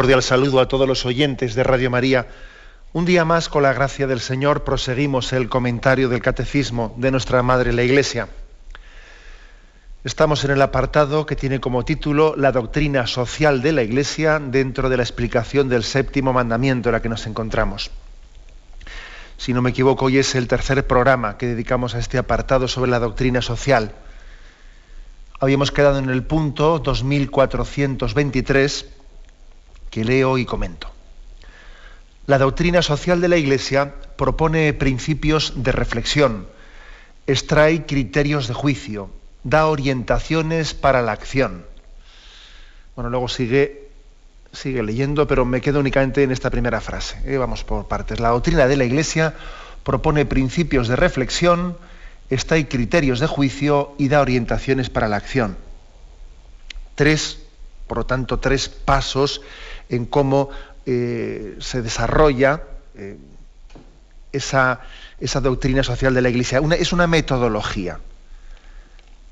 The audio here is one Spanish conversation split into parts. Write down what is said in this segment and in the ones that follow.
Cordial saludo a todos los oyentes de Radio María. Un día más, con la gracia del Señor, proseguimos el comentario del Catecismo de nuestra Madre la Iglesia. Estamos en el apartado que tiene como título La doctrina social de la Iglesia dentro de la explicación del séptimo mandamiento en la que nos encontramos. Si no me equivoco, hoy es el tercer programa que dedicamos a este apartado sobre la doctrina social. Habíamos quedado en el punto 2423 que leo y comento. La doctrina social de la Iglesia propone principios de reflexión, extrae criterios de juicio, da orientaciones para la acción. Bueno, luego sigue, sigue leyendo, pero me quedo únicamente en esta primera frase. ¿eh? Vamos por partes. La doctrina de la Iglesia propone principios de reflexión, extrae criterios de juicio y da orientaciones para la acción. Tres, por lo tanto, tres pasos en cómo eh, se desarrolla eh, esa, doctrina social de la Iglesia. es una metodología.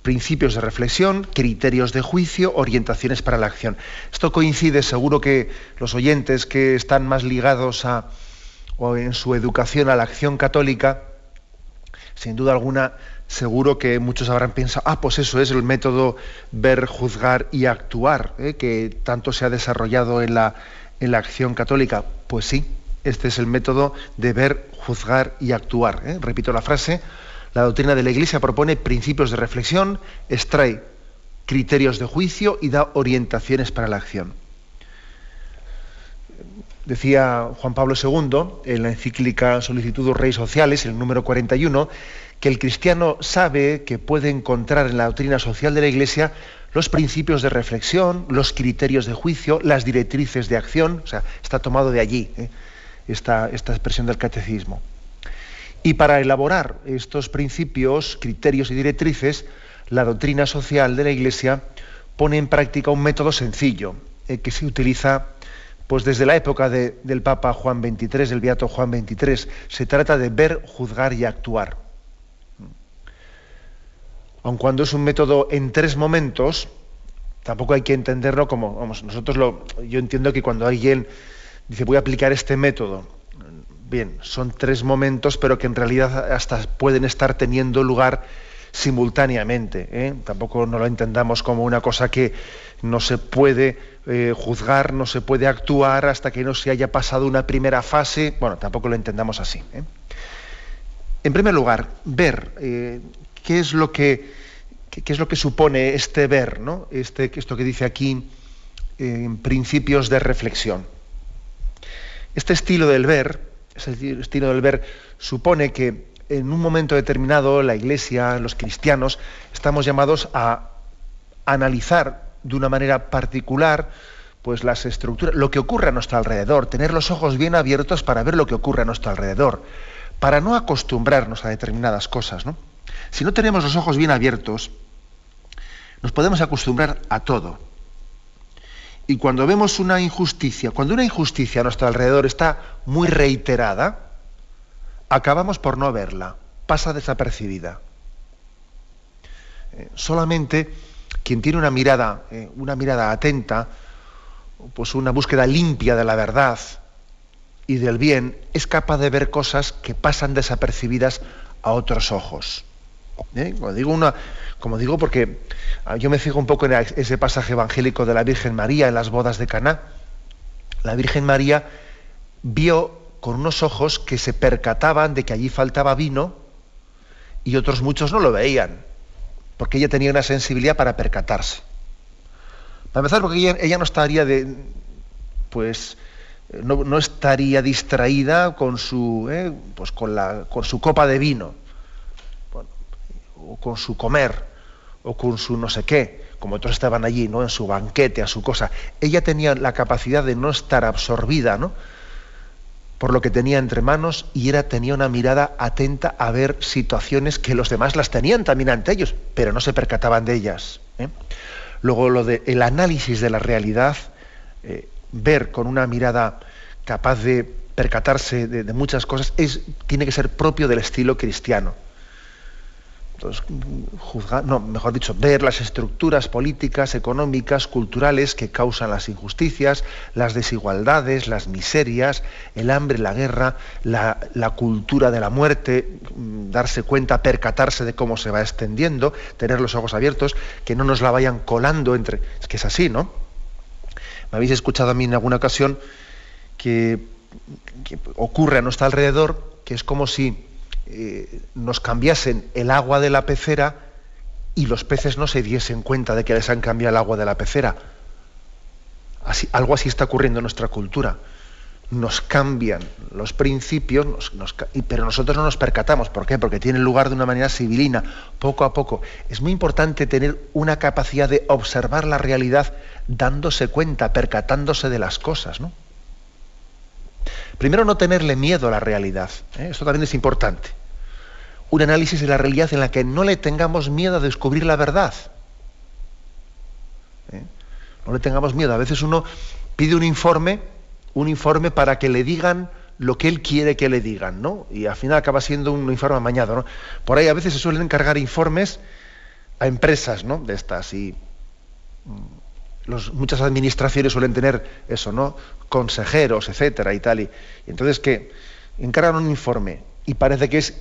Principios de reflexión, criterios de juicio, orientaciones para la acción. Esto coincide, seguro que los oyentes que están más ligados a, o en su educación a la acción católica, sin duda alguna, seguro que muchos habrán pensado, ah, pues eso es el método ver, juzgar y actuar, ¿eh? que tanto se ha desarrollado en la, en la acción católica. Pues sí, este es el método de ver, juzgar y actuar. ¿eh? Repito la frase, la doctrina de la Iglesia propone principios de reflexión, extrae criterios de juicio y da orientaciones para la acción. Decía Juan Pablo II en la encíclica Solicitud Rey Sociales, el número 41, que el cristiano sabe que puede encontrar en la doctrina social de la Iglesia los principios de reflexión, los criterios de juicio, las directrices de acción, o sea, está tomado de allí ¿eh? esta, esta expresión del catecismo. Y para elaborar estos principios, criterios y directrices, la doctrina social de la Iglesia pone en práctica un método sencillo eh, que se utiliza pues desde la época del Papa Juan XXIII, del Beato Juan XXIII. Se trata de ver, juzgar y actuar aun cuando es un método en tres momentos, tampoco hay que entenderlo como, vamos, nosotros lo, yo entiendo que cuando alguien dice voy a aplicar este método, bien, son tres momentos, pero que en realidad hasta pueden estar teniendo lugar simultáneamente. ¿eh? Tampoco no lo entendamos como una cosa que no se puede eh, juzgar, no se puede actuar hasta que no se haya pasado una primera fase. Bueno, tampoco lo entendamos así. ¿eh? En primer lugar, ver qué es lo que, qué, es lo que supone este ver, ¿no? este, esto que dice aquí en principios de reflexión. Este estilo del ver, ese estilo del ver, supone que en un momento determinado la Iglesia, los cristianos, estamos llamados a analizar de una manera particular pues las estructuras, lo que ocurre a nuestro alrededor, tener los ojos bien abiertos para ver lo que ocurre a nuestro alrededor, para no acostumbrarnos a determinadas cosas, ¿no? Si no tenemos los ojos bien abiertos, nos podemos acostumbrar a todo. Y cuando vemos una injusticia, cuando una injusticia a nuestro alrededor está muy reiterada, acabamos por no verla, pasa desapercibida. Eh, solamente quien tiene una mirada, eh, una mirada atenta, pues una búsqueda limpia de la verdad y del bien, es capaz de ver cosas que pasan desapercibidas a otros ojos. ¿eh? Como, digo una, como digo porque ah, yo me fijo un poco en ese pasaje evangélico de la Virgen María en las bodas de Caná. La Virgen María vio con unos ojos que se percataban de que allí faltaba vino y otros muchos no lo veían, porque ella tenía una sensibilidad para percatarse. Para empezar, porque ella, no estaría pues, no, estaría distraída con su, ¿eh? pues con, la, con su copa de vino o con su comer, o con su no sé qué, como otros estaban allí, ¿no? En su banquete, a su cosa. Ella tenía la capacidad de no estar absorbida, ¿no? Por lo que tenía entre manos y era, tenía una mirada atenta a ver situaciones que los demás las tenían también ante ellos, pero no se percataban de ellas. ¿eh? Luego lo de el análisis de la realidad, eh, ver con una mirada capaz de percatarse de, muchas cosas, tiene que ser propio del estilo cristiano. Entonces, juzgar, no, mejor dicho, ver las estructuras políticas, económicas, culturales que causan las injusticias, las desigualdades, las miserias, el hambre, la guerra, la, cultura de la muerte, mm, darse cuenta, percatarse de cómo se va extendiendo, tener los ojos abiertos, que no nos la vayan colando entre. Es que es así, ¿no? Me habéis escuchado a mí en alguna ocasión que ocurre a nuestro alrededor, que es como si eh, nos cambiasen el agua de la pecera y los peces no se diesen cuenta de que les han cambiado el agua de la pecera. Algo así está ocurriendo en nuestra cultura. Nos cambian los principios, pero nosotros no nos percatamos. ¿Por qué? Porque tiene lugar de una manera civilina, poco a poco. Es muy importante tener una capacidad de observar la realidad dándose cuenta, percatándose de las cosas. Primero, no tenerle miedo a la realidad. ¿eh? Esto también es importante un análisis de la realidad en la que no le tengamos miedo a descubrir la verdad. ¿Eh? No le tengamos miedo. A veces uno pide un informe, un informe para que le digan lo que él quiere que le digan, ¿no? Y al final acaba siendo un informe amañado, ¿no? Por ahí a veces se suelen encargar informes a empresas, ¿no? De estas y mm, muchas administraciones suelen tener eso, ¿no? Consejeros, etcétera y tal y, y entonces que encargan un informe y parece que es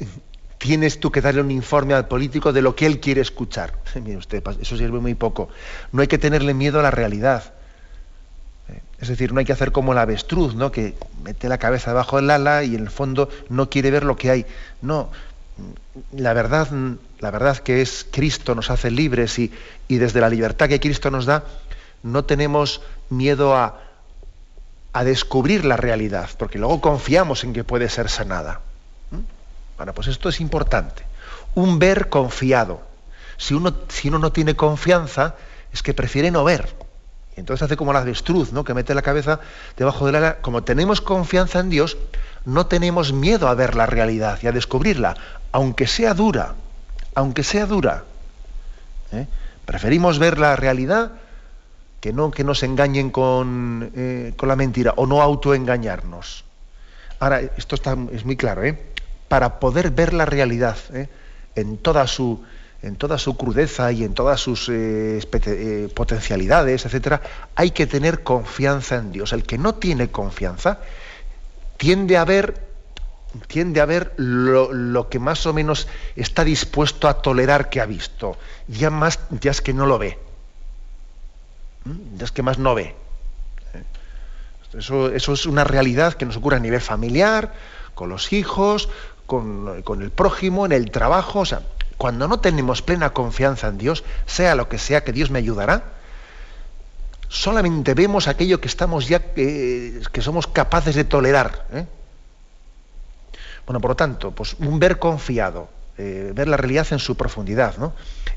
tienes tú que darle un informe al político de lo que él quiere escuchar. Mire usted, eso sirve muy poco. No hay que tenerle miedo a la realidad. Eh, es decir, no hay que hacer como el avestruz, ¿no? que mete la cabeza debajo del ala y en el fondo no quiere ver lo que hay. No, la verdad, la verdad que es Cristo nos hace libres y, y desde la libertad que Cristo nos da, no tenemos miedo a, a descubrir la realidad, porque luego confiamos en que puede ser sanada. Bueno, pues esto es importante. Un ver confiado. Si uno, si uno no tiene confianza, es que prefiere no ver. Y entonces hace como la avestruz, ¿no? Que mete la cabeza debajo de la... Como tenemos confianza en Dios, no tenemos miedo a ver la realidad y a descubrirla, aunque sea dura, aunque sea dura. ¿eh? Preferimos ver la realidad que no que nos engañen con, eh, con la mentira o no autoengañarnos. Ahora, esto está, es muy claro, ¿eh? Para poder ver la realidad ¿eh? en, toda su, en toda su crudeza y en todas sus eh, eh, potencialidades, etcétera, hay que tener confianza en Dios. El que no tiene confianza tiende a ver, tiende a ver lo, lo, que más o menos está dispuesto a tolerar que ha visto. Ya más, ya es que no lo ve. ¿Mm? Ya es que más no ve. Eso, eso es una realidad que nos ocurre a nivel familiar, con los hijos, con, el prójimo, en el trabajo. O sea, cuando no tenemos plena confianza en Dios, sea lo que sea que Dios me ayudará, solamente vemos aquello que estamos ya, que somos capaces de tolerar. ¿eh? Bueno, por lo tanto, pues un ver confiado, eh, ver la realidad en su profundidad. ¿no?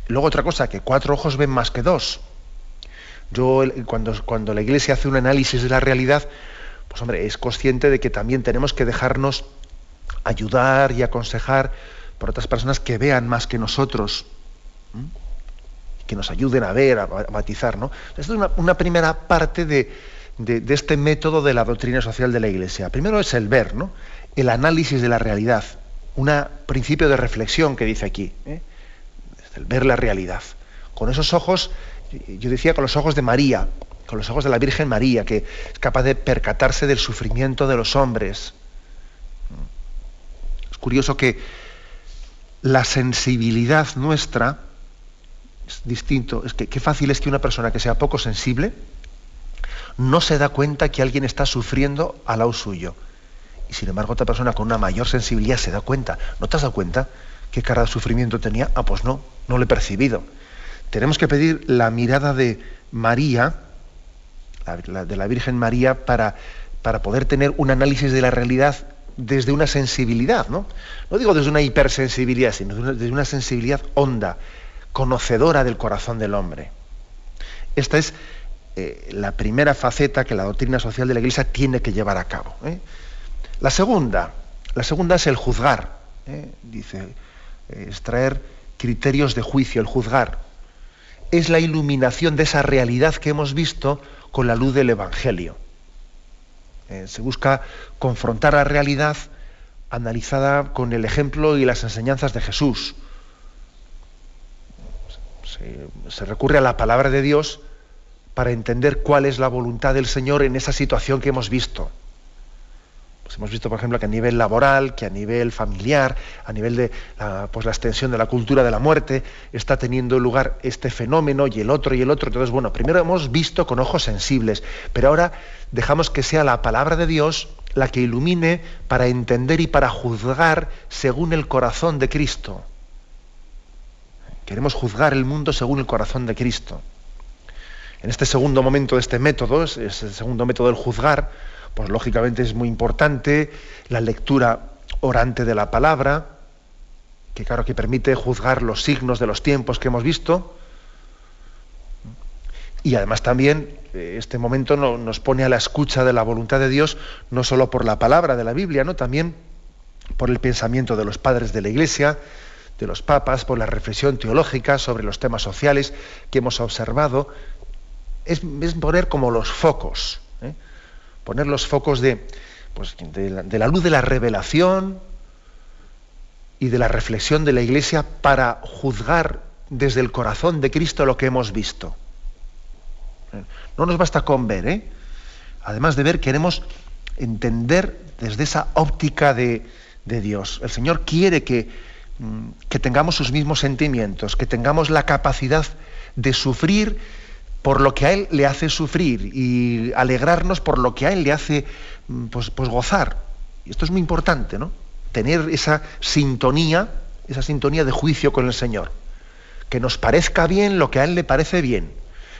Luego otra cosa, que cuatro ojos ven más que dos. Yo cuando, cuando la Iglesia hace un análisis de la realidad, pues hombre, es consciente de que también tenemos que dejarnos ayudar y aconsejar por otras personas que vean más que nosotros, que nos ayuden a ver, a, matizar. ¿no? Esta es una, primera parte de, de, de, este método de la doctrina social de la Iglesia. Primero es el ver, ¿no? el análisis de la realidad, un principio de reflexión que dice aquí, ¿eh? el ver la realidad. Con esos ojos, yo decía con los ojos de María, con los ojos de la Virgen María, que es capaz de percatarse del sufrimiento de los hombres, curioso que la sensibilidad nuestra es distinto. Es que qué fácil es que una persona que sea poco sensible no se da cuenta que alguien está sufriendo al lado suyo. Y sin embargo, otra persona con una mayor sensibilidad se da cuenta. ¿No te has dado cuenta qué cara de sufrimiento tenía? Ah, pues no, no lo he percibido. Tenemos que pedir la mirada de María, de la Virgen María, para, para poder tener un análisis de la realidad desde una sensibilidad, ¿no? No digo desde una hipersensibilidad, sino desde una sensibilidad honda, conocedora del corazón del hombre. Esta es eh, la primera faceta que la doctrina social de la Iglesia tiene que llevar a cabo. ¿eh? La segunda, la segunda es el juzgar. ¿eh? Dice, extraer criterios de juicio, el juzgar. Es la iluminación de esa realidad que hemos visto con la luz del Evangelio. Se busca confrontar la realidad analizada con el ejemplo y las enseñanzas de Jesús. se recurre a la palabra de Dios para entender cuál es la voluntad del Señor en esa situación que hemos visto. Pues hemos visto, por ejemplo, que a nivel laboral, que a nivel familiar, a nivel de la, pues la extensión de la cultura de la muerte, está teniendo lugar este fenómeno y el otro y el otro. Entonces, bueno, primero hemos visto con ojos sensibles, pero ahora dejamos que sea la palabra de Dios la que ilumine para entender y para juzgar según el corazón de Cristo. Queremos juzgar el mundo según el corazón de Cristo. En este segundo momento de este método, es el segundo método del juzgar, pues lógicamente es muy importante la lectura orante de la palabra, que claro que permite juzgar los signos de los tiempos que hemos visto. Y además también eh, este momento nos pone a la escucha de la voluntad de Dios, no solo por la palabra de la Biblia, ¿no? también por el pensamiento de los padres de la Iglesia, de los papas, por la reflexión teológica sobre los temas sociales que hemos observado es, poner como los focos. Poner los focos de, pues, de, la, luz de la revelación y de la reflexión de la Iglesia para juzgar desde el corazón de Cristo lo que hemos visto. ¿Eh? No nos basta con ver, ¿eh? además de ver queremos entender desde esa óptica de, de Dios. El Señor quiere que, mm, que tengamos sus mismos sentimientos, que tengamos la capacidad de sufrir por lo que a Él le hace sufrir y alegrarnos por lo que a Él le hace mm, pues, pues, gozar. Y esto es muy importante, ¿no? Tener esa sintonía, esa sintonía de juicio con el Señor. Que nos parezca bien lo que a Él le parece bien,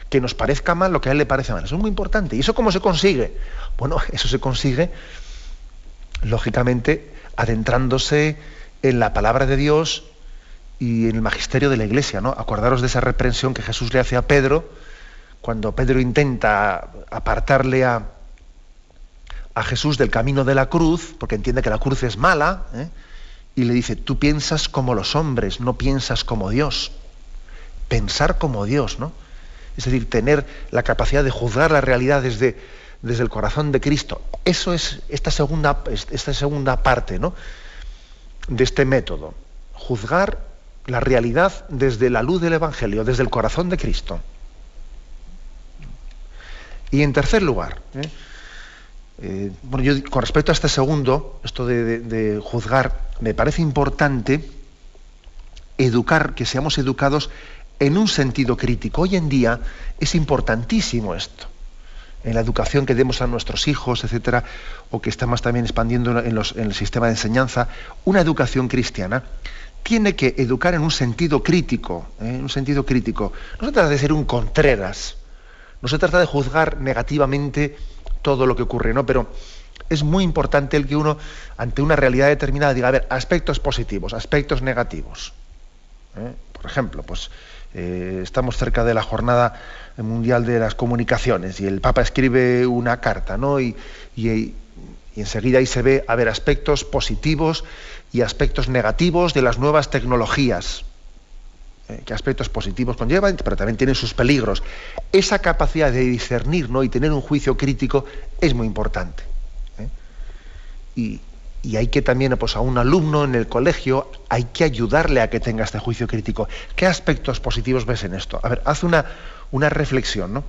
que nos parezca mal lo que a Él le parece mal. Eso es muy importante. ¿Y eso cómo se consigue? Bueno, eso se consigue, lógicamente, adentrándose en la palabra de Dios y en el magisterio de la Iglesia, ¿no? Acordaros de esa reprensión que Jesús le hace a Pedro, cuando Pedro intenta apartarle a, a Jesús del camino de la cruz, porque entiende que la cruz es mala, ¿eh? y le dice, tú piensas como los hombres, no piensas como Dios. Pensar como Dios, ¿no? Es decir, tener la capacidad de juzgar la realidad desde, desde el corazón de Cristo. Eso es esta segunda, esta segunda parte ¿no? de este método. Juzgar la realidad desde la luz del Evangelio, desde el corazón de Cristo. Y en tercer lugar, ¿eh? Eh, bueno, yo con respecto a este segundo, esto de, juzgar, me parece importante educar, que seamos educados en un sentido crítico. Hoy en día es importantísimo esto. En la educación que demos a nuestros hijos, etcétera, o que estamos también expandiendo en, el sistema de enseñanza, una educación cristiana tiene que educar en un sentido crítico, ¿eh? en un sentido crítico. No se trata de ser un contreras, no se trata de juzgar negativamente todo lo que ocurre, ¿no? Pero es muy importante el que uno, ante una realidad determinada, diga, a ver, aspectos positivos, aspectos negativos. ¿eh? Por ejemplo, pues eh, estamos cerca de la jornada mundial de las comunicaciones y el Papa escribe una carta, ¿no? Y, y enseguida ahí se ve, a ver, aspectos positivos y aspectos negativos de las nuevas tecnologías. Eh, qué aspectos positivos conllevan, pero también tienen sus peligros. Esa capacidad de discernir ¿no? y tener un juicio crítico es muy importante. ¿eh? Y, hay que también, pues a un alumno en el colegio, hay que ayudarle a que tenga este juicio crítico. ¿Qué aspectos positivos ves en esto? A ver, haz una, una reflexión, ¿no?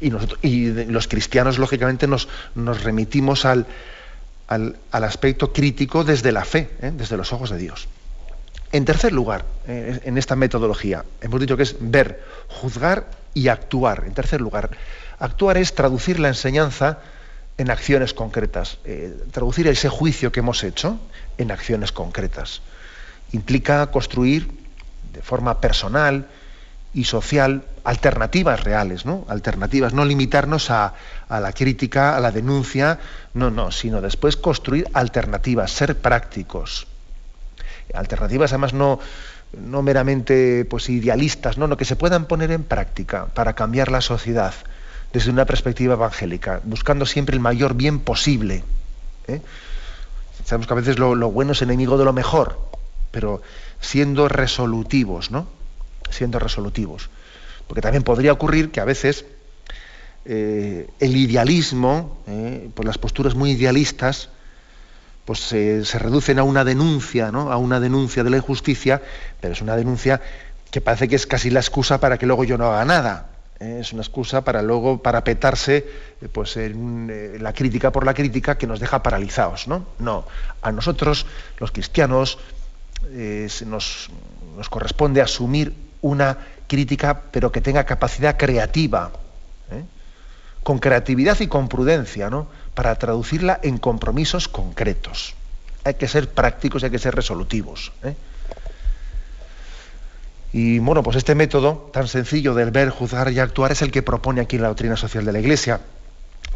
Y, nosotros, y los cristianos, lógicamente, nos, nos remitimos al, al, aspecto crítico desde la fe, ¿eh? desde los ojos de Dios. En tercer lugar, eh, en esta metodología, hemos dicho que es ver, juzgar y actuar. En tercer lugar, actuar es traducir la enseñanza en acciones concretas, eh, traducir ese juicio que hemos hecho en acciones concretas. Implica construir de forma personal y social alternativas reales, ¿no? Alternativas, no limitarnos a, a la crítica, a la denuncia, no, no, sino después construir alternativas, ser prácticos alternativas además no, no meramente pues, idealistas, no, no, que se puedan poner en práctica para cambiar la sociedad desde una perspectiva evangélica, buscando siempre el mayor bien posible. ¿eh? Sabemos que a veces lo, bueno es enemigo de lo mejor, pero siendo resolutivos, ¿no? Siendo resolutivos. Porque también podría ocurrir que a veces eh, el idealismo, eh, pues las posturas muy idealistas, pues se, reducen a una denuncia, ¿no? A una denuncia de la injusticia, pero es una denuncia que parece que es casi la excusa para que luego yo no haga nada. ¿eh? es una excusa para luego parapetarse eh, pues, en eh, la crítica por la crítica que nos deja paralizados. No, no. a nosotros, los cristianos, nos, nos, corresponde asumir una crítica, pero que tenga capacidad creativa, con creatividad y con prudencia, ¿no? para traducirla en compromisos concretos. Hay que ser prácticos y hay que ser resolutivos. Y bueno, pues este método tan sencillo del ver, juzgar y actuar es el que propone aquí la doctrina social de la Iglesia.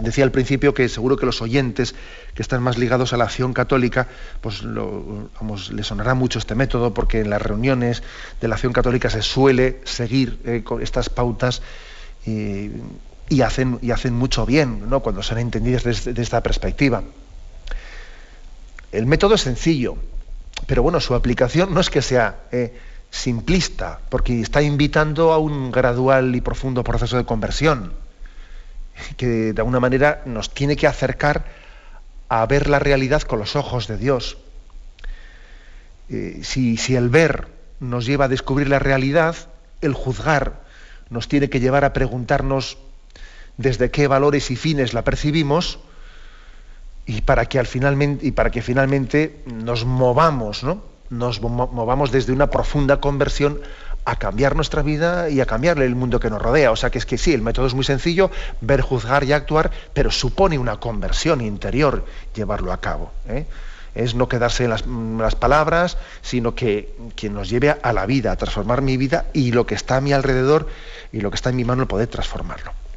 Decía al principio que seguro que los oyentes que están más ligados a la acción católica, pues vamos, les sonará mucho este método porque en las reuniones de la acción católica se suele seguir eh, con estas pautas hacen, y hacen mucho bien ¿no? cuando son entendidas desde, esta perspectiva. El método es sencillo, pero bueno, su aplicación no es que sea eh, simplista, porque está invitando a un gradual y profundo proceso de conversión, que de alguna manera nos tiene que acercar a ver la realidad con los ojos de Dios. Eh, si, si el ver nos lleva a descubrir la realidad, el juzgar nos tiene que llevar a preguntarnos desde qué valores y fines la percibimos y para que, al finalmente, nos movamos, ¿no? nos movamos desde una profunda conversión a cambiar nuestra vida y a cambiarle el mundo que nos rodea. O sea que es que sí, el método es muy sencillo, ver, juzgar y actuar, pero supone una conversión interior llevarlo a cabo. ¿eh? Es no quedarse en las, palabras, sino que, que, nos lleve a la vida, a transformar mi vida y lo que está a mi alrededor y lo que está en mi mano, poder transformarlo.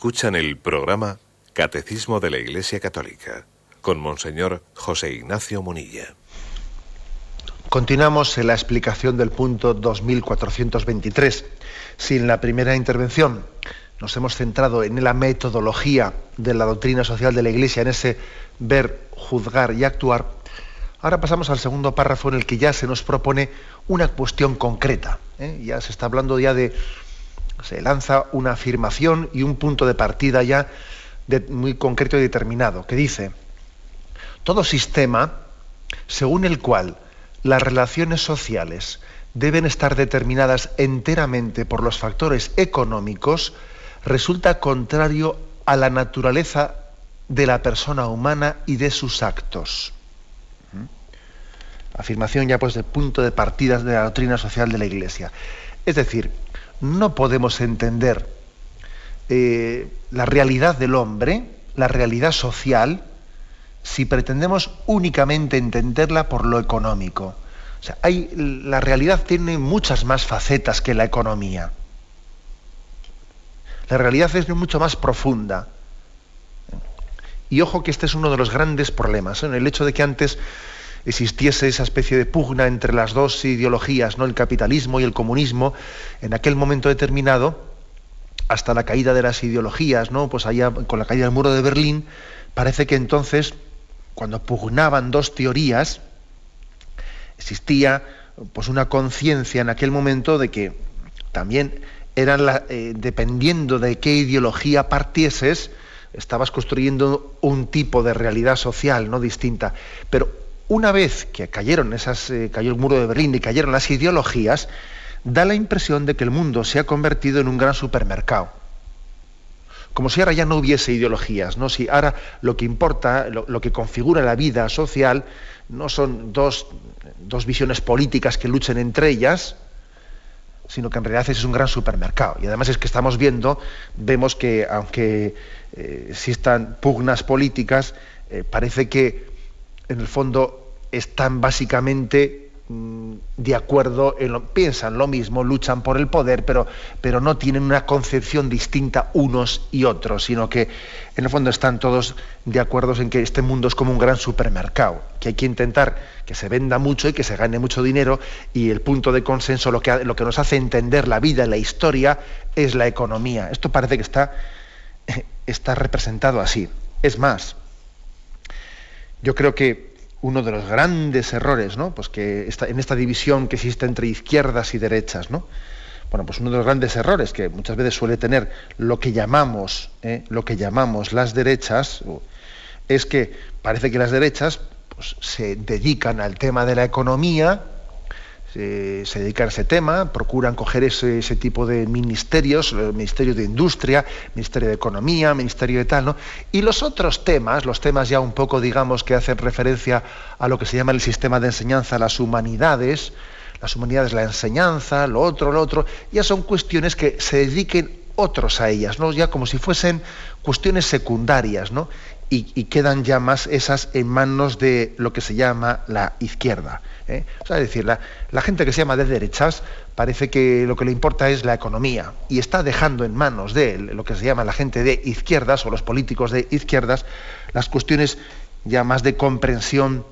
Escuchan el programa Catecismo de la Iglesia Católica con Monseñor José Ignacio Munilla. Continuamos en la explicación del punto 2423. Sin la primera intervención nos hemos centrado en la metodología de la doctrina social de la Iglesia, en ese ver, juzgar y actuar. Ahora pasamos al segundo párrafo en el que ya se nos propone una cuestión concreta. ¿eh? Ya se está hablando ya de se lanza una afirmación y un punto de partida ya muy concreto y determinado, que dice, todo sistema según el cual las relaciones sociales deben estar determinadas enteramente por los factores económicos, resulta contrario a la naturaleza de la persona humana y de sus actos. ¿Mm? Afirmación ya pues de punto de partida de la doctrina social de la Iglesia. Es decir, no podemos entender eh, la realidad del hombre, la realidad social, si pretendemos únicamente entenderla por lo económico. O sea, la realidad tiene muchas más facetas que la economía. La realidad es mucho más profunda. Y ojo que este es uno de los grandes problemas, el hecho de que antes existiese esa especie de pugna entre las dos ideologías, ¿no? el capitalismo y el comunismo, en aquel momento determinado, hasta la caída de las ideologías, ¿no? pues allá con la caída del muro de Berlín, parece que entonces, cuando pugnaban dos teorías, existía pues una conciencia en aquel momento de que también eran eh, dependiendo de qué ideología partieses, estabas construyendo un tipo de realidad social no distinta. Pero una vez que cayeron esas, eh, cayó el muro de Berlín y cayeron las ideologías, da la impresión de que el mundo se ha convertido en un gran supermercado. Como si ahora ya no hubiese ideologías, ¿no? Si ahora lo que importa, lo, que configura la vida social, no son dos, visiones políticas que luchen entre ellas, sino que en realidad es un gran supermercado. Y además es que estamos viendo, vemos que aunque eh, existan pugnas políticas, eh, parece que en el fondo están básicamente mm, de acuerdo, en lo, piensan lo mismo, luchan por el poder, pero, pero no tienen una concepción distinta unos y otros, sino que en el fondo están todos de acuerdo en que este mundo es como un gran supermercado, que hay que intentar que se venda mucho y que se gane mucho dinero, y el punto de consenso, lo que, lo que nos hace entender la vida y la historia, es la economía. Esto parece que está, está representado así. Es más, yo creo que uno de los grandes errores, ¿no? Pues que en esta división que existe entre izquierdas y derechas, ¿no? Bueno, pues uno de los grandes errores que muchas veces suele tener lo que llamamos, ¿eh? lo que llamamos las derechas, es que parece que las derechas pues, se dedican al tema de la economía, se, dedican a ese tema, procuran coger ese, tipo de ministerios, el Ministerio de Industria, Ministerio de Economía, Ministerio de tal, ¿no? Y los otros temas, los temas ya un poco, digamos, que hacen referencia a lo que se llama el sistema de enseñanza, las humanidades, las humanidades, la enseñanza, lo otro, lo otro, ya son cuestiones que se dediquen otros a ellas, ¿no? Ya como si fuesen cuestiones secundarias, ¿no? Y, quedan ya más esas en manos de lo que se llama la izquierda. ¿eh? O sea, es decir, la, gente que se llama de derechas parece que lo que le importa es la economía y está dejando en manos de lo que se llama la gente de izquierdas o los políticos de izquierdas las cuestiones ya más de comprensión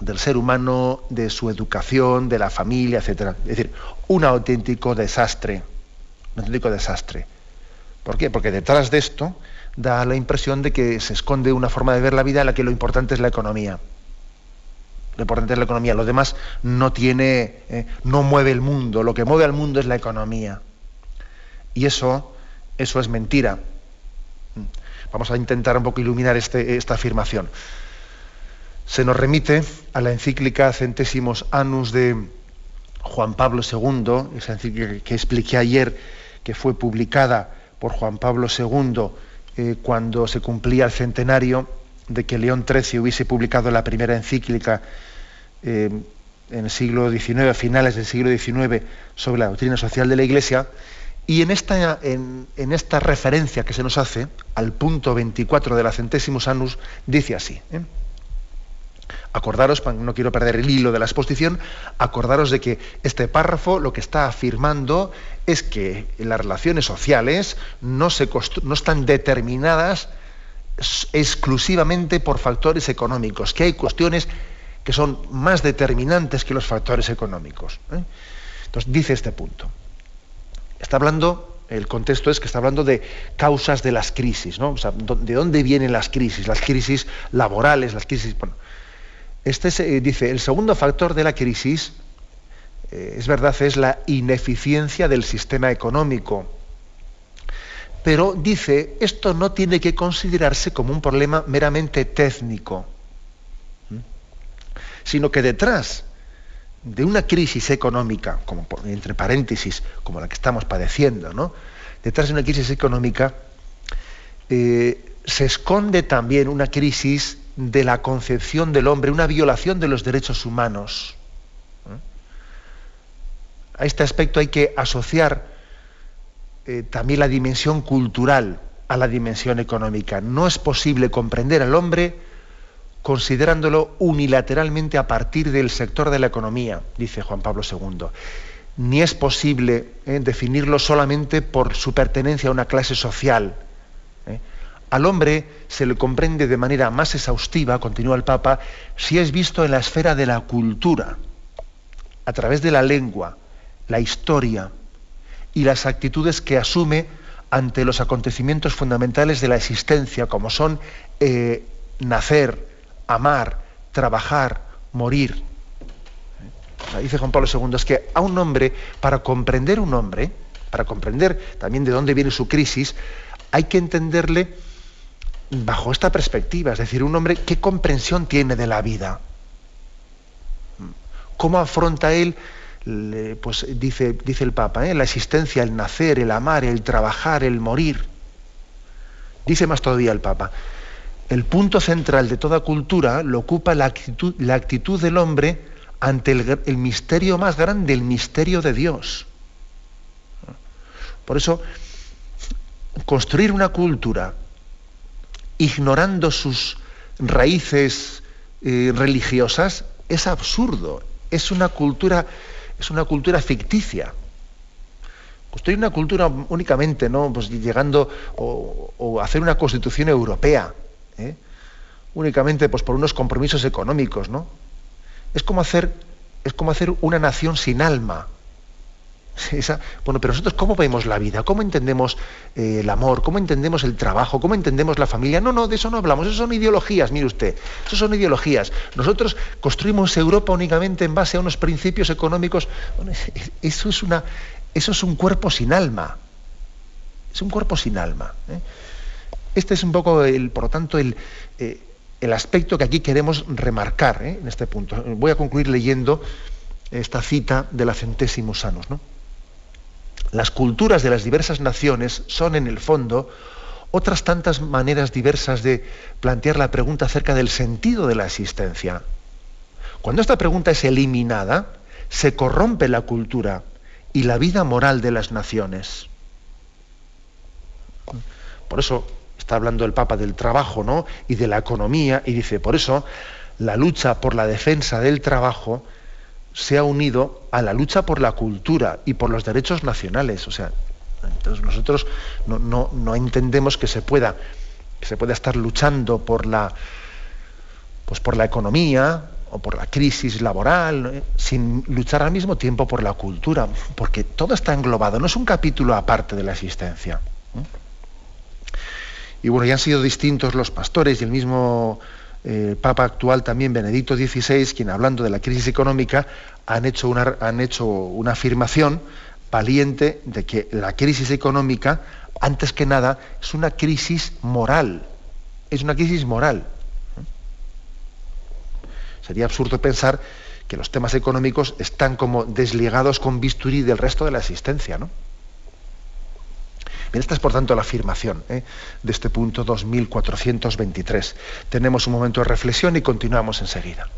del ser humano, de su educación, de la familia, etc. Es decir, un auténtico desastre, un auténtico desastre. ¿Por qué? Porque detrás de esto da la impresión de que se esconde una forma de ver la vida en la que lo importante es la economía. Lo importante es la economía. Lo demás no tiene, eh, no mueve el mundo. Lo que mueve al mundo es la economía. Y eso, eso es mentira. Vamos a intentar un poco iluminar este, esta afirmación. Se nos remite a la encíclica Centésimos Anus de Juan Pablo II, esa encíclica que expliqué ayer, que fue publicada por Juan Pablo II eh, cuando se cumplía el centenario de que León XIII hubiese publicado la primera encíclica eh, en el siglo XIX, a finales del siglo XIX, sobre la doctrina social de la Iglesia, y en esta, en, esta referencia que se nos hace, al punto 24 de la centésimos anus, dice así. ¿eh? Acordaros, no quiero perder el hilo de la exposición, acordaros de que este párrafo lo que está afirmando es que las relaciones sociales no, se no están determinadas exclusivamente por factores económicos, que hay cuestiones que son más determinantes que los factores económicos. ¿eh? Entonces dice este punto. Está hablando, el contexto es que está hablando de causas de las crisis, ¿no? ¿de dónde vienen las crisis? Las crisis laborales, las crisis. Bueno, este eh, dice, el segundo factor de la crisis, eh, es verdad, es la ineficiencia del sistema económico. Pero dice, esto no tiene que considerarse como un problema meramente técnico, sino que detrás de una crisis económica, como entre paréntesis, como la que estamos padeciendo, ¿no? detrás de una crisis económica eh, se esconde también una crisis de la concepción del hombre, una violación de los derechos humanos. A este aspecto hay que asociar eh, también la dimensión cultural a la dimensión económica. No es posible comprender al hombre considerándolo unilateralmente a partir del sector de la economía, dice Juan Pablo II. ni es posible eh, definirlo solamente por su pertenencia a una clase social. Al hombre se le comprende de manera más exhaustiva, continúa el Papa, si es visto en la esfera de la cultura, a través de la lengua, la historia y las actitudes que asume ante los acontecimientos fundamentales de la existencia, como son eh, nacer, amar, trabajar, morir. Dice Juan Pablo II, es que a un hombre, para comprender un hombre, para comprender también de dónde viene su crisis, hay que entenderle bajo esta perspectiva, es decir, un hombre, ¿qué comprensión tiene de la vida? ¿Cómo afronta él, pues dice, dice el Papa, ¿eh? la existencia, el nacer, el amar, el trabajar, el morir? Dice más todavía el Papa, el punto central de toda cultura lo ocupa la actitud, la actitud del hombre ante el, misterio más grande, el misterio de Dios. Por eso, construir una cultura ignorando sus raíces eh, religiosas es absurdo. Es una cultura, es una cultura ficticia. Construir una cultura únicamente, ¿no? Pues llegando o, hacer una constitución europea, ¿eh? únicamente pues, por unos compromisos económicos, ¿no? Es como hacer, es como hacer una nación sin alma. Bueno, pero nosotros cómo vemos la vida, cómo entendemos eh, el amor, cómo entendemos el trabajo, cómo entendemos la familia. No, no, de eso no hablamos, eso son ideologías, mire usted, eso son ideologías. Nosotros construimos Europa únicamente en base a unos principios económicos. eso es una, eso es un cuerpo sin alma. Es un cuerpo sin alma. ¿eh? Este es un poco, el, por lo tanto, el, eh, el aspecto que aquí queremos remarcar en este punto. Voy a concluir leyendo esta cita de la Centésimos Sanos. Las culturas de las diversas naciones son, en el fondo, otras tantas maneras diversas de plantear la pregunta acerca del sentido de la existencia. Cuando esta pregunta es eliminada, se corrompe la cultura y la vida moral de las naciones. Por eso está hablando el Papa del trabajo ¿no? y de la economía, y dice, por eso la lucha por la defensa del trabajo se ha unido a la lucha por la cultura y por los derechos nacionales. O sea, entonces nosotros no, entendemos que se pueda, que se pueda estar luchando por la, pues por la economía o por la crisis laboral, sin luchar al mismo tiempo por la cultura, porque todo está englobado, no es un capítulo aparte de la existencia. Y bueno, ya han sido distintos los pastores y el mismo eh, Papa actual también, Benedicto XVI, quien hablando de la crisis económica, han hecho una, han hecho una afirmación valiente de que la crisis económica, antes que nada, es una crisis moral. Es una crisis moral. Sería absurdo pensar que los temas económicos están como desligados con bisturí del resto de la existencia, ¿no? Esta es, por tanto, la afirmación ¿eh? de este punto 2423. Tenemos un momento de reflexión y continuamos enseguida.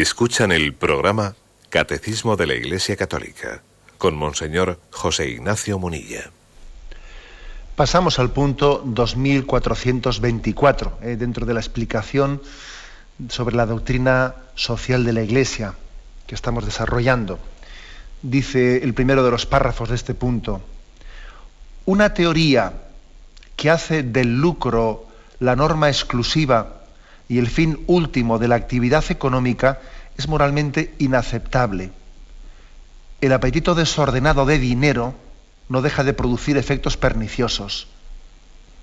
Escuchan el programa Catecismo de la Iglesia Católica con Monseñor José Ignacio Munilla. Pasamos al punto 2424, eh, dentro de la explicación sobre la doctrina social de la Iglesia que estamos desarrollando. Dice el primero de los párrafos de este punto, una teoría que hace del lucro la norma exclusiva y el fin último de la actividad económica es moralmente inaceptable. El apetito desordenado de dinero no deja de producir efectos perniciosos.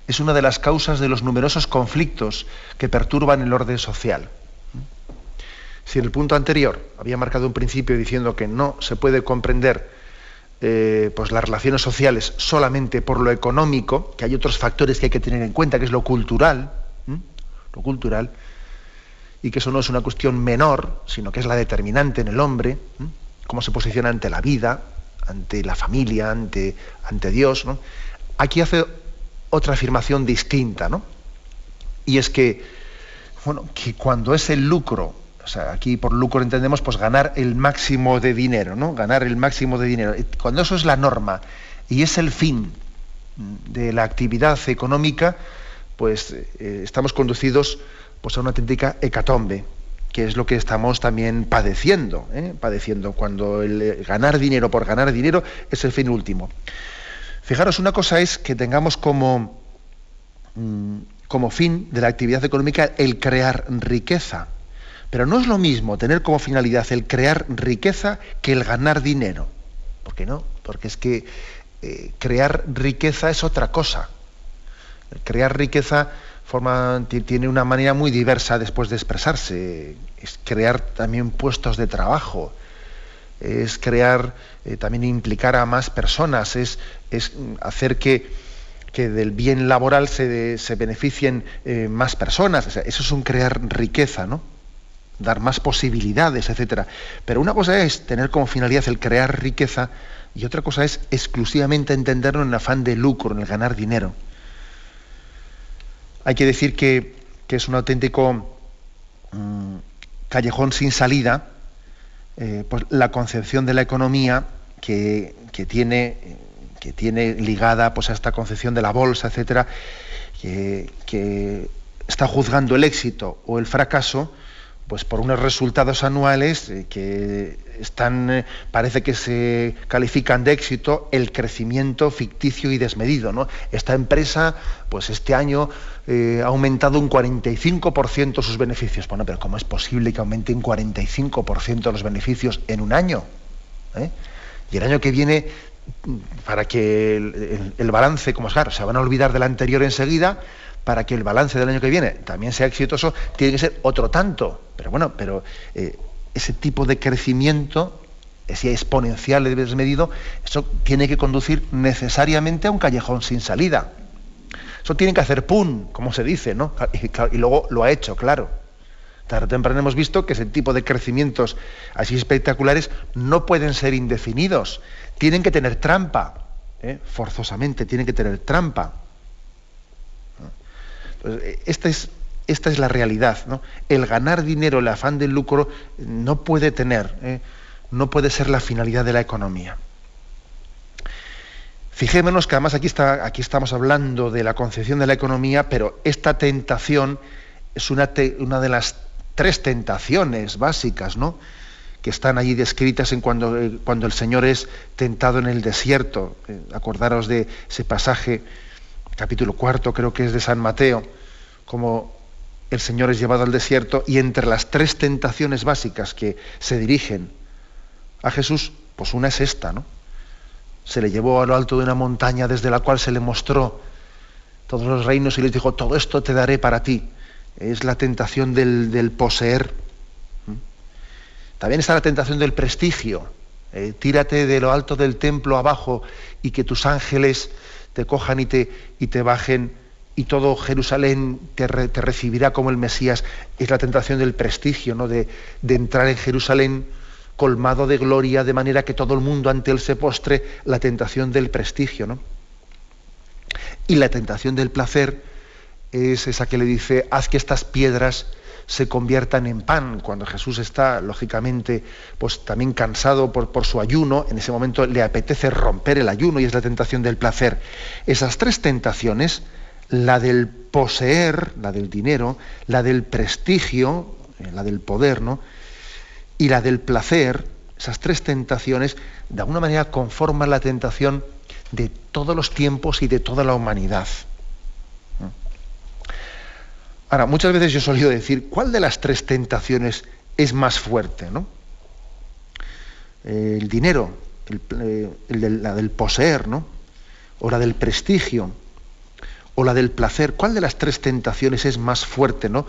Es una de las causas de los numerosos conflictos que perturban el orden social. Si en el punto anterior había marcado un principio diciendo que no se puede comprender eh, pues las relaciones sociales solamente por lo económico, que hay otros factores que hay que tener en cuenta, que es lo cultural, lo cultural, y que eso no es una cuestión menor, sino que es la determinante en el hombre, cómo se posiciona ante la vida, ante la familia, ante, ante Dios. Aquí hace otra afirmación distinta, ¿no? Y es que, bueno, que cuando es el lucro, o sea, aquí por lucro entendemos pues ganar el máximo de dinero, ¿no? Ganar el máximo de dinero. Cuando eso es la norma y es el fin de la actividad económica, pues eh, estamos conducidos pues, a una auténtica hecatombe, que es lo que estamos también padeciendo, ¿eh? padeciendo cuando el eh, ganar dinero por ganar dinero es el fin último. Fijaros, una cosa es que tengamos como, mm, como fin de la actividad económica el crear riqueza, pero no es lo mismo tener como finalidad el crear riqueza que el ganar dinero. ¿Por qué no? Porque es que crear riqueza es otra cosa. Crear riqueza tiene una manera muy diversa después de expresarse. Es crear también puestos de trabajo, es crear, eh, también implicar a más personas, es, hacer que, del bien laboral se, se beneficien eh, más personas. eso es un crear riqueza, ¿no? dar más posibilidades, etcétera. Pero una cosa es tener como finalidad el crear riqueza y otra cosa es exclusivamente entenderlo en el afán de lucro, en el ganar dinero. Hay que decir que, es un auténtico mm, callejón sin salida, eh, pues la concepción de la economía que, tiene, que tiene ligada pues, a esta concepción de la bolsa, etcétera, que está juzgando el éxito o el fracaso pues por unos resultados anuales eh, que están, eh, parece que se califican de éxito el crecimiento ficticio y desmedido. ¿no? Esta empresa, pues este año eh, ha aumentado un 45% sus beneficios. Bueno, pero ¿cómo es posible que aumente un 45% los beneficios en un año? Y el año que viene, para que el, balance, como es claro, se van a olvidar del anterior enseguida, para que el balance del año que viene también sea exitoso, tiene que ser otro tanto. Pero bueno, pero eh, ese tipo de crecimiento, ese exponencial y desmedido, eso tiene que conducir necesariamente a un callejón sin salida. Eso tiene que hacer pum, como se dice, ¿no? Y, luego lo ha hecho, claro. Tarde o temprano hemos visto que ese tipo de crecimientos así espectaculares no pueden ser indefinidos. Tienen que tener trampa, ¿eh? forzosamente, tienen que tener trampa. Eh, esta es, la realidad. ¿no? El ganar dinero, el afán del lucro, no puede tener, ¿eh? no puede ser la finalidad de la economía. Fijémonos que además aquí, está, aquí estamos hablando de la concepción de la economía, pero esta tentación es una, de las tres tentaciones básicas, ¿no? que están allí descritas en eh, cuando el Señor es tentado en el desierto. acordaros de ese pasaje capítulo cuarto creo que es de San Mateo, como el Señor es llevado al desierto y entre las tres tentaciones básicas que se dirigen a Jesús, pues una es esta, ¿no? Se le llevó a lo alto de una montaña desde la cual se le mostró todos los reinos y les dijo, todo esto te daré para ti. Es la tentación del, poseer. También está la tentación del prestigio. Eh, tírate de lo alto del templo abajo y que tus ángeles te cojan y te, y te bajen y todo Jerusalén te, recibirá como el Mesías. Es la tentación del prestigio, ¿no? De, de, entrar en Jerusalén colmado de gloria, de manera que todo el mundo ante él se postre, la tentación del prestigio. ¿no? Y la tentación del placer es esa que le dice, haz que estas piedras se conviertan en pan. Cuando Jesús está, lógicamente, pues también cansado por, por, su ayuno, en ese momento le apetece romper el ayuno y es la tentación del placer. Esas tres tentaciones, la del poseer, la del dinero, la del prestigio, eh, la del poder, ¿no? Y la del placer, esas tres tentaciones, de alguna manera conforman la tentación de todos los tiempos y de toda la humanidad. Ahora, muchas veces yo he solido decir, ¿cuál de las tres tentaciones es más fuerte? ¿no? el dinero, el, la del poseer, ¿no? o la del prestigio, o la del placer. ¿Cuál de las tres tentaciones es más fuerte ¿no?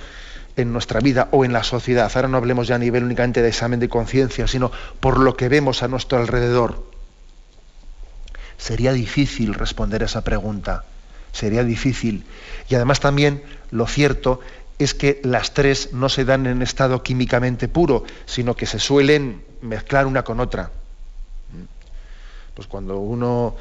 en nuestra vida o en la sociedad? Ahora no hablemos ya a nivel únicamente de examen de conciencia, sino por lo que vemos a nuestro alrededor. Sería difícil responder a esa pregunta. Sería difícil. Y además también lo cierto es que las tres no se dan en estado químicamente puro, sino que se suelen mezclar una con otra. Pues cuando uno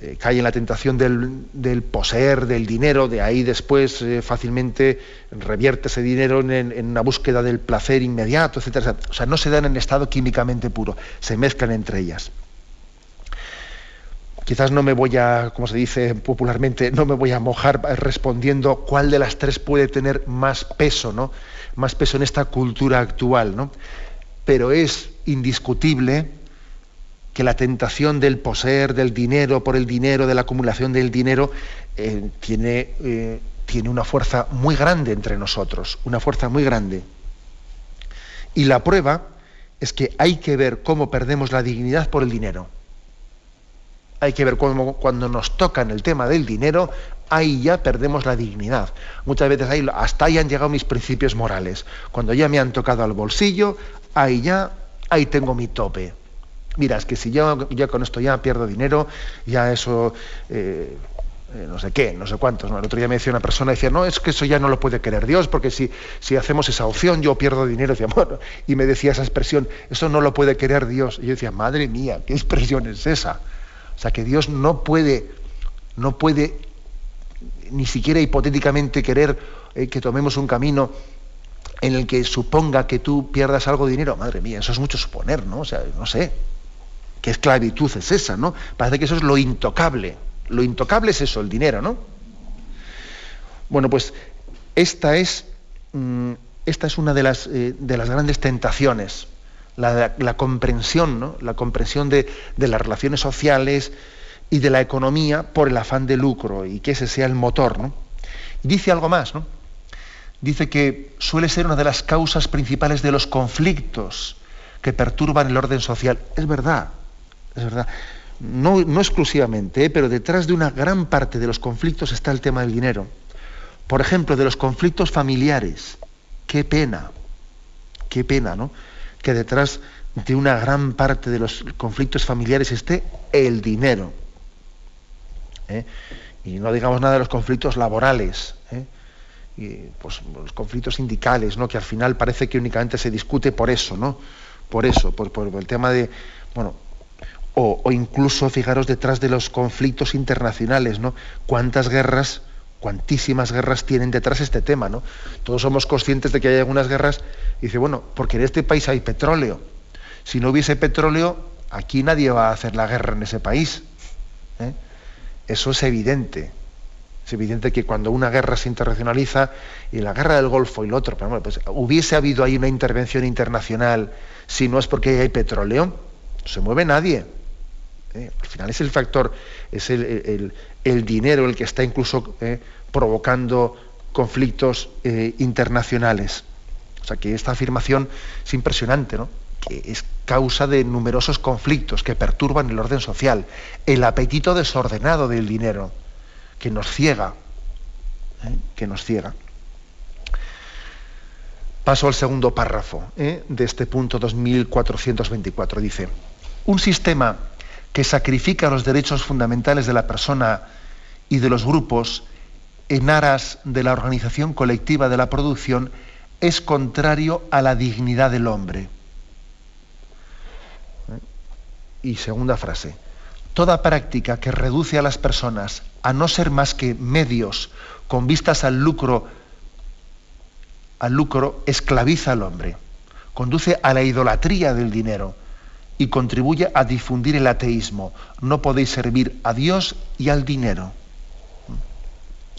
eh, cae en la tentación del, poseer, del dinero, de ahí después eh, fácilmente revierte ese dinero en, una búsqueda del placer inmediato, etcétera, O sea, no se dan en estado químicamente puro, se mezclan entre ellas. Quizás no me voy a, como se dice popularmente, no me voy a mojar respondiendo cuál de las tres puede tener más peso, ¿no? Más peso en esta cultura actual, ¿no? Pero es indiscutible que la tentación del poseer, del dinero, por el dinero, de la acumulación del dinero, eh, tiene, eh, tiene una fuerza muy grande entre nosotros, una fuerza muy grande. Y la prueba es que hay que ver cómo perdemos la dignidad por el dinero hay que ver cómo cuando nos tocan el tema del dinero, ahí ya perdemos la dignidad. Muchas veces ahí, hasta ahí han llegado mis principios morales. Cuando ya me han tocado al bolsillo, ahí ya, ahí tengo mi tope. Mira, es que si yo con esto ya pierdo dinero, ya eso, eh, eh, no sé qué, no sé cuántos. El otro día me decía una persona, decía, no, es que eso ya no lo puede querer Dios, porque si, si hacemos esa opción yo pierdo dinero. Decía, bueno, y me decía esa expresión, eso no lo puede querer Dios. Y yo decía, madre mía, ¿qué expresión es esa? O sea que Dios no puede, no puede ni siquiera hipotéticamente querer eh, que tomemos un camino en el que suponga que tú pierdas algo de dinero. Madre mía, eso es mucho suponer, ¿no? O sea, no sé. ¿Qué esclavitud es esa, no? Parece que eso es lo intocable. Lo intocable es eso, el dinero, ¿no? Bueno, pues esta es, mm, esta es una de las, eh, de las grandes tentaciones la, comprensión, ¿no? la comprensión de, las relaciones sociales y de la economía por el afán de lucro y que ese sea el motor. ¿no? dice algo más, ¿no? dice que suele ser una de las causas principales de los conflictos que perturban el orden social. Es verdad, es verdad. No, exclusivamente, ¿eh? pero detrás de una gran parte de los conflictos está el tema del dinero. Por ejemplo, de los conflictos familiares. Qué pena, qué pena, ¿no? Que detrás de una gran parte de los conflictos familiares esté el dinero. ¿eh? Y no digamos nada de los conflictos laborales, ¿eh? y, pues, los conflictos sindicales, ¿no? que al final parece que únicamente se discute por eso, ¿no? Por eso, por, el tema de, bueno, o, o, incluso fijaros detrás de los conflictos internacionales, ¿no? Cuántas guerras, cuantísimas guerras tienen detrás este tema, ¿no? Todos somos conscientes de que hay algunas guerras dice, bueno, porque en este país hay petróleo. Si no hubiese petróleo, aquí nadie va a hacer la guerra en ese país. ¿eh? Eso es evidente. Es evidente que cuando una guerra se internacionaliza, y la guerra del Golfo y lo otro, pero bueno, pues hubiese habido ahí una intervención internacional si no es porque hay petróleo, no se mueve nadie. ¿eh? Al final es el factor, es el, dinero el que está incluso ¿eh? provocando conflictos internacionales. O sea que esta afirmación es impresionante, ¿no? que es causa de numerosos conflictos que perturban el orden social, el apetito desordenado del dinero, que nos ciega, ¿eh? que nos ciega. Paso al segundo párrafo ¿eh? de este punto 2424. Dice, un sistema que sacrifica los derechos fundamentales de la persona y de los grupos en aras de la organización colectiva de la producción es contrario a la dignidad del hombre. Y segunda frase, toda práctica que reduce a las personas a no ser más que medios con vistas al lucro, al lucro esclaviza al hombre, conduce a la idolatría del dinero y contribuye a difundir el ateísmo. No podéis servir a Dios y al dinero.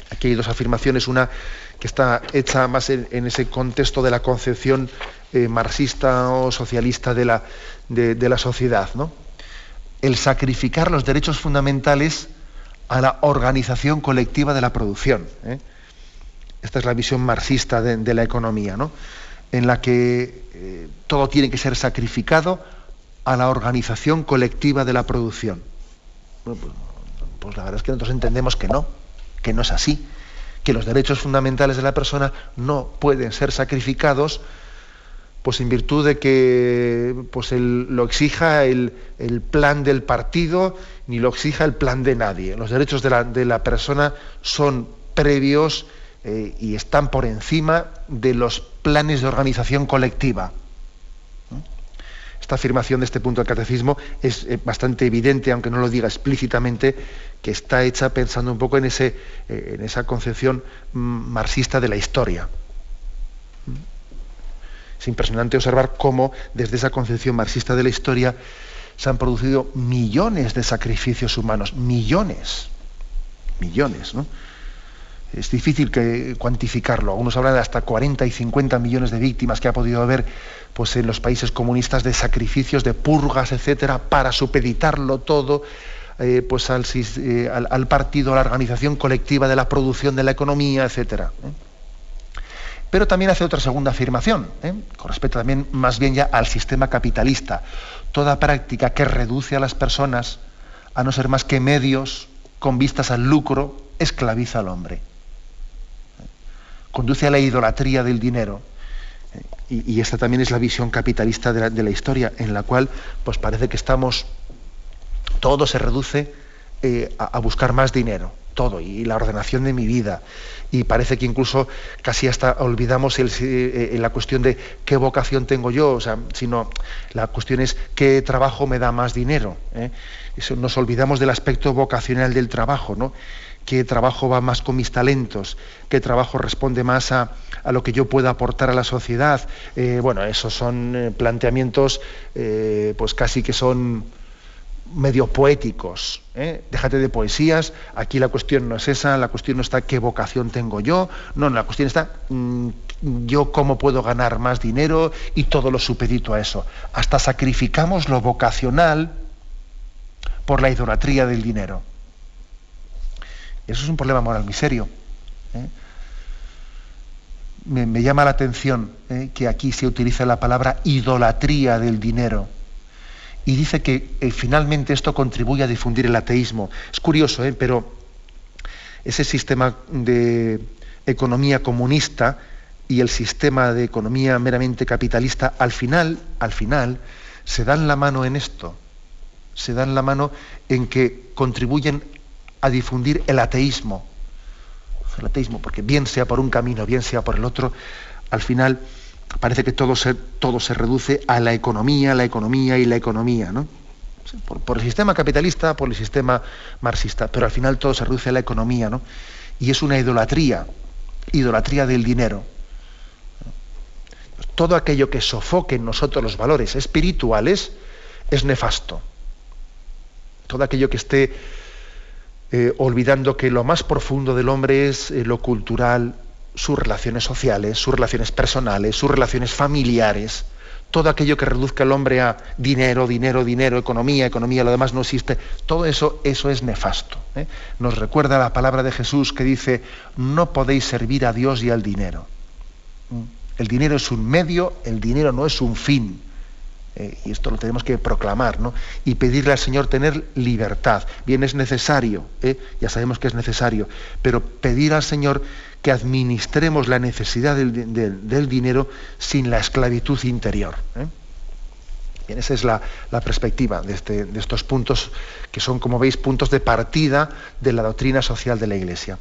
Aquí hay dos afirmaciones, una que está hecha más en, ese contexto de la concepción eh, marxista o socialista de la, sociedad. ¿no? El sacrificar los derechos fundamentales a la organización colectiva de la producción. ¿eh? Esta es la visión marxista de, la economía, ¿no? en la que eh, todo tiene que ser sacrificado a la organización colectiva de la producción. Pues, pues, la verdad es que nosotros entendemos que no, que no es así, que los derechos fundamentales de la persona no pueden ser sacrificados pues en virtud de que pues lo exija el, plan del partido ni lo exija el plan de nadie. Los derechos de la, persona son previos eh, y están por encima de los planes de organización colectiva. Esta afirmación de este punto del catecismo es eh, bastante evidente, aunque no lo diga explícitamente, que está hecha pensando un poco en, eh, esa concepción mm, marxista de la historia. Es impresionante observar cómo desde esa concepción marxista de la historia se han producido millones de sacrificios humanos, millones, millones, ¿no? Es difícil cuantificarlo. Algunos hablan de hasta 40 y 50 millones de víctimas que ha podido haber pues, en los países comunistas de sacrificios, de purgas, etcétera, para supeditarlo todo eh, pues eh, al, partido, a la organización colectiva de la producción de la economía, etcétera. ¿eh? Pero también hace otra segunda afirmación, con respecto también más bien ya al sistema capitalista. Toda práctica que reduce a las personas a no ser más que medios con vistas al lucro, esclaviza al hombre. Conduce a la idolatría del dinero. Y, esta también es la visión capitalista de la, historia, en la cual pues parece que estamos, todo se reduce eh, a buscar más dinero todo y la ordenación de mi vida. Y parece que incluso casi hasta olvidamos eh, la cuestión de qué vocación tengo yo, o sea, sino la cuestión es qué trabajo me da más dinero. ¿eh? Nos olvidamos del aspecto vocacional del trabajo, ¿no? Qué trabajo va más con mis talentos, qué trabajo responde más a, a lo que yo pueda aportar a la sociedad. Eh, bueno, esos son planteamientos pues casi que son medio poéticos. ¿eh? Déjate de poesías, aquí la cuestión no es esa, la cuestión no está qué vocación tengo yo, no, la cuestión está mm, yo cómo puedo ganar más dinero y todo lo supedito a eso. Hasta sacrificamos lo vocacional por la idolatría del dinero. Eso es un problema moral miserio. ¿eh? Me, llama la atención ¿eh? que aquí se utiliza la palabra idolatría del dinero y dice que eh, finalmente esto contribuye a difundir el ateísmo. Es curioso, pero ese sistema de economía comunista y el sistema de economía meramente capitalista, al final, al final, se dan la mano en esto, se dan la mano en que contribuyen a difundir el ateísmo. El ateísmo, porque bien sea por un camino, bien sea por el otro, al final parece que todo se, todo se reduce a la economía, la economía y la economía, ¿no? Por, el sistema capitalista, por el sistema marxista, pero al final todo se reduce a la economía, ¿no? Y es una idolatría, idolatría del dinero. Todo aquello que sofoque en nosotros los valores espirituales es nefasto. Todo aquello que esté eh, olvidando que lo más profundo del hombre es eh, lo cultural, sus relaciones sociales, sus relaciones personales, sus relaciones familiares, todo aquello que reduzca al hombre a dinero, dinero, dinero, economía, economía, lo demás no existe, todo eso, eso es nefasto. ¿eh? Nos recuerda la palabra de Jesús que dice, no podéis servir a Dios y al dinero. ¿Mm? El dinero es un medio, el dinero no es un fin. Eh, y esto lo tenemos que proclamar, ¿no? Y pedirle al Señor tener libertad. Bien, es necesario, ¿eh? ya sabemos que es necesario, pero pedir al Señor que administremos la necesidad del, dinero sin la esclavitud interior. ¿eh? Bien, esa es la, perspectiva este, de estos puntos, que son, como veis, puntos de partida de la doctrina social de la Iglesia.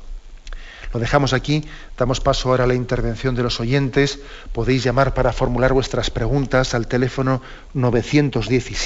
Lo dejamos aquí, damos paso ahora a la intervención de los oyentes. Podéis llamar para formular vuestras preguntas al teléfono 917.